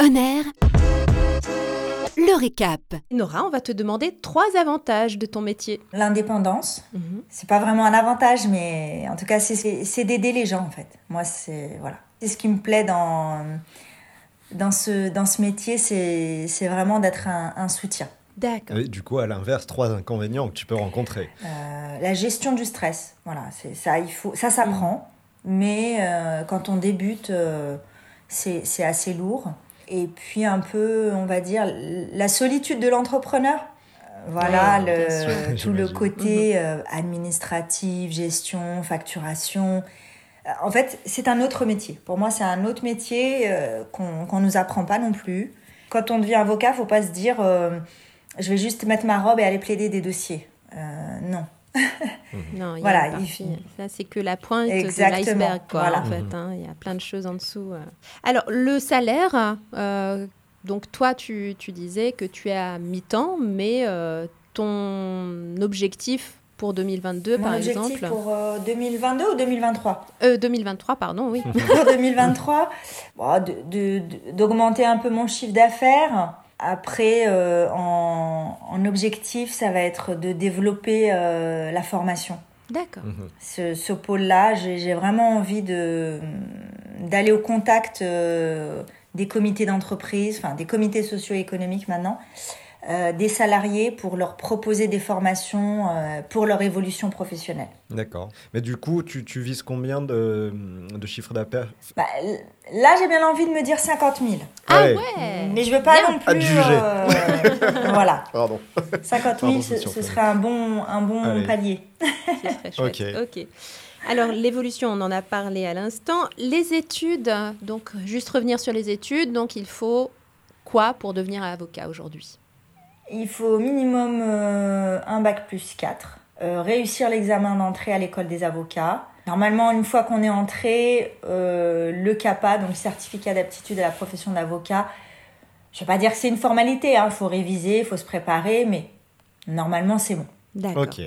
Honneur. Le récap. Nora, on va te demander trois avantages de ton métier. L'indépendance, Mhm. c'est pas vraiment un avantage, mais en tout cas, c'est- d'aider les gens en fait. Moi, c'est voilà. C'est ce qui me plaît dans, dans, ce, dans ce métier, c'est c'est vraiment d'être un, un soutien. D'accord. Et du coup, à l'inverse, trois inconvénients que tu peux rencontrer. Euh, la gestion du stress, voilà, c'est ça, il faut, ça s'apprend, mais euh, quand on débute, euh, c'est c'est assez lourd. Et puis un peu, on va dire, la solitude de l'entrepreneur. Euh, Voilà, Ouais, le, tout le côté euh, administratif, gestion, facturation. Euh, En fait, c'est un autre métier. Pour moi, c'est un autre métier euh, qu'on qu'on nous apprend pas non plus. Quand on devient avocat, faut pas se dire euh, je vais juste mettre ma robe et aller plaider des dossiers. Non. Non, il Voilà, il c'est que la pointe Exactement, de l'iceberg, voilà. en fait. hein. Il y a plein de choses en dessous. euh. Alors, le salaire, euh, donc toi, tu, tu disais que tu es à mi-temps, mais euh, ton objectif pour 2002, Mon par objectif exemple... pour euh, 2022 ou 2023 Euh, 2023, pardon, oui. Pour 2023, bon, de- de- de- d'augmenter un peu mon chiffre d'affaires. Après, euh, en, en objectif, ça va être de développer euh, la formation. D'accord. Mhm. Ce, ce pôle-là, j'ai vraiment envie de d'aller au contact euh, des comités d'entreprise, enfin des comités socio-économiques maintenant, euh, des salariés pour leur proposer des formations euh, pour leur évolution professionnelle. D'accord. Mais du coup, tu, tu vises combien de, de chiffre d'affaires? Bah, là, j'ai bien envie de me dire 50 000. Ah Ouais. Mais je veux pas Bien. non plus. euh, voilà. Pardon. 50 000, Pardon, ce, serait un bon, un bon Allez. palier. Ce serait chouette. Ok. ok. Alors, l'évolution, on en a parlé à l'instant. Les études, donc juste revenir sur les études, donc il faut quoi pour devenir avocat aujourd'hui? Il faut au minimum euh, un bac plus 4. euh, réussir l'examen d'entrée à l'école des avocats. Normalement, une fois qu'on est entré, euh, le CAPA, donc le certificat d'aptitude à la profession d'avocat, je vais pas dire que c'est une formalité, il faut réviser, il faut se préparer, mais normalement c'est bon. D'accord. Ok.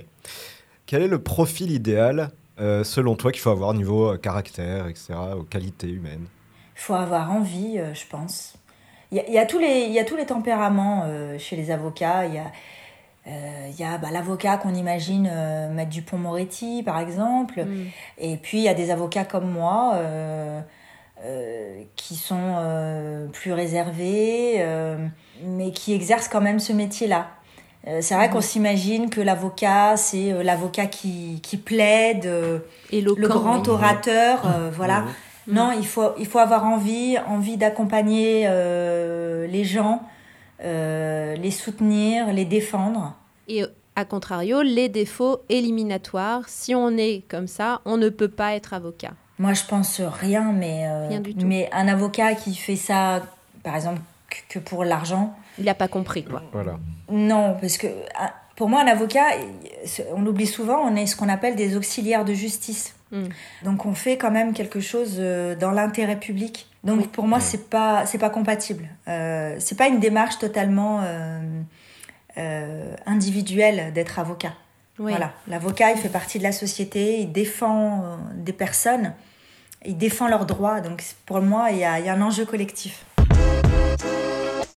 Quel est le profil idéal, euh, selon toi, qu'il faut avoir niveau euh, caractère, etc., aux qualités humaines? Il faut avoir envie, euh, je pense. Il y a, il y a tous les, il y a tous les tempéraments euh, chez les avocats. Il y a, euh, il y a bah, l'avocat qu'on imagine euh, Maître Dupont-Moretti, par exemple. Mm. Et puis, il y a des avocats comme moi euh, euh, qui sont euh, plus réservés, euh, mais qui exercent quand même ce métier-là. C'est vrai qu'on s'imagine que l'avocat, c'est l'avocat qui, qui plaide, Éloquent, le grand oui. orateur, euh, voilà. Non, il faut, il faut avoir envie, envie d'accompagner euh, les gens, euh, les soutenir, les défendre. Et à contrario, les défauts éliminatoires, si on est comme ça, on ne peut pas être avocat. Moi, je pense rien, mais, euh, Rien du tout. mais un avocat qui fait ça, par exemple, que- pour l'argent, Il n'a pas compris, quoi. Voilà. non, parce que ah, pour moi, un avocat, on l'oublie souvent, on est ce qu'on appelle des auxiliaires de justice. Mm. Donc, on fait quand même quelque chose euh, dans l'intérêt public. Donc, Oui. pour moi, c'est pas, c'est pas compatible. Euh, c'est pas une démarche totalement euh, euh, individuelle d'être avocat. Oui. Voilà, l'avocat, il fait partie de la société, il défend euh, des personnes, il défend leurs droits. Donc, pour moi, il y a, il y a un enjeu collectif.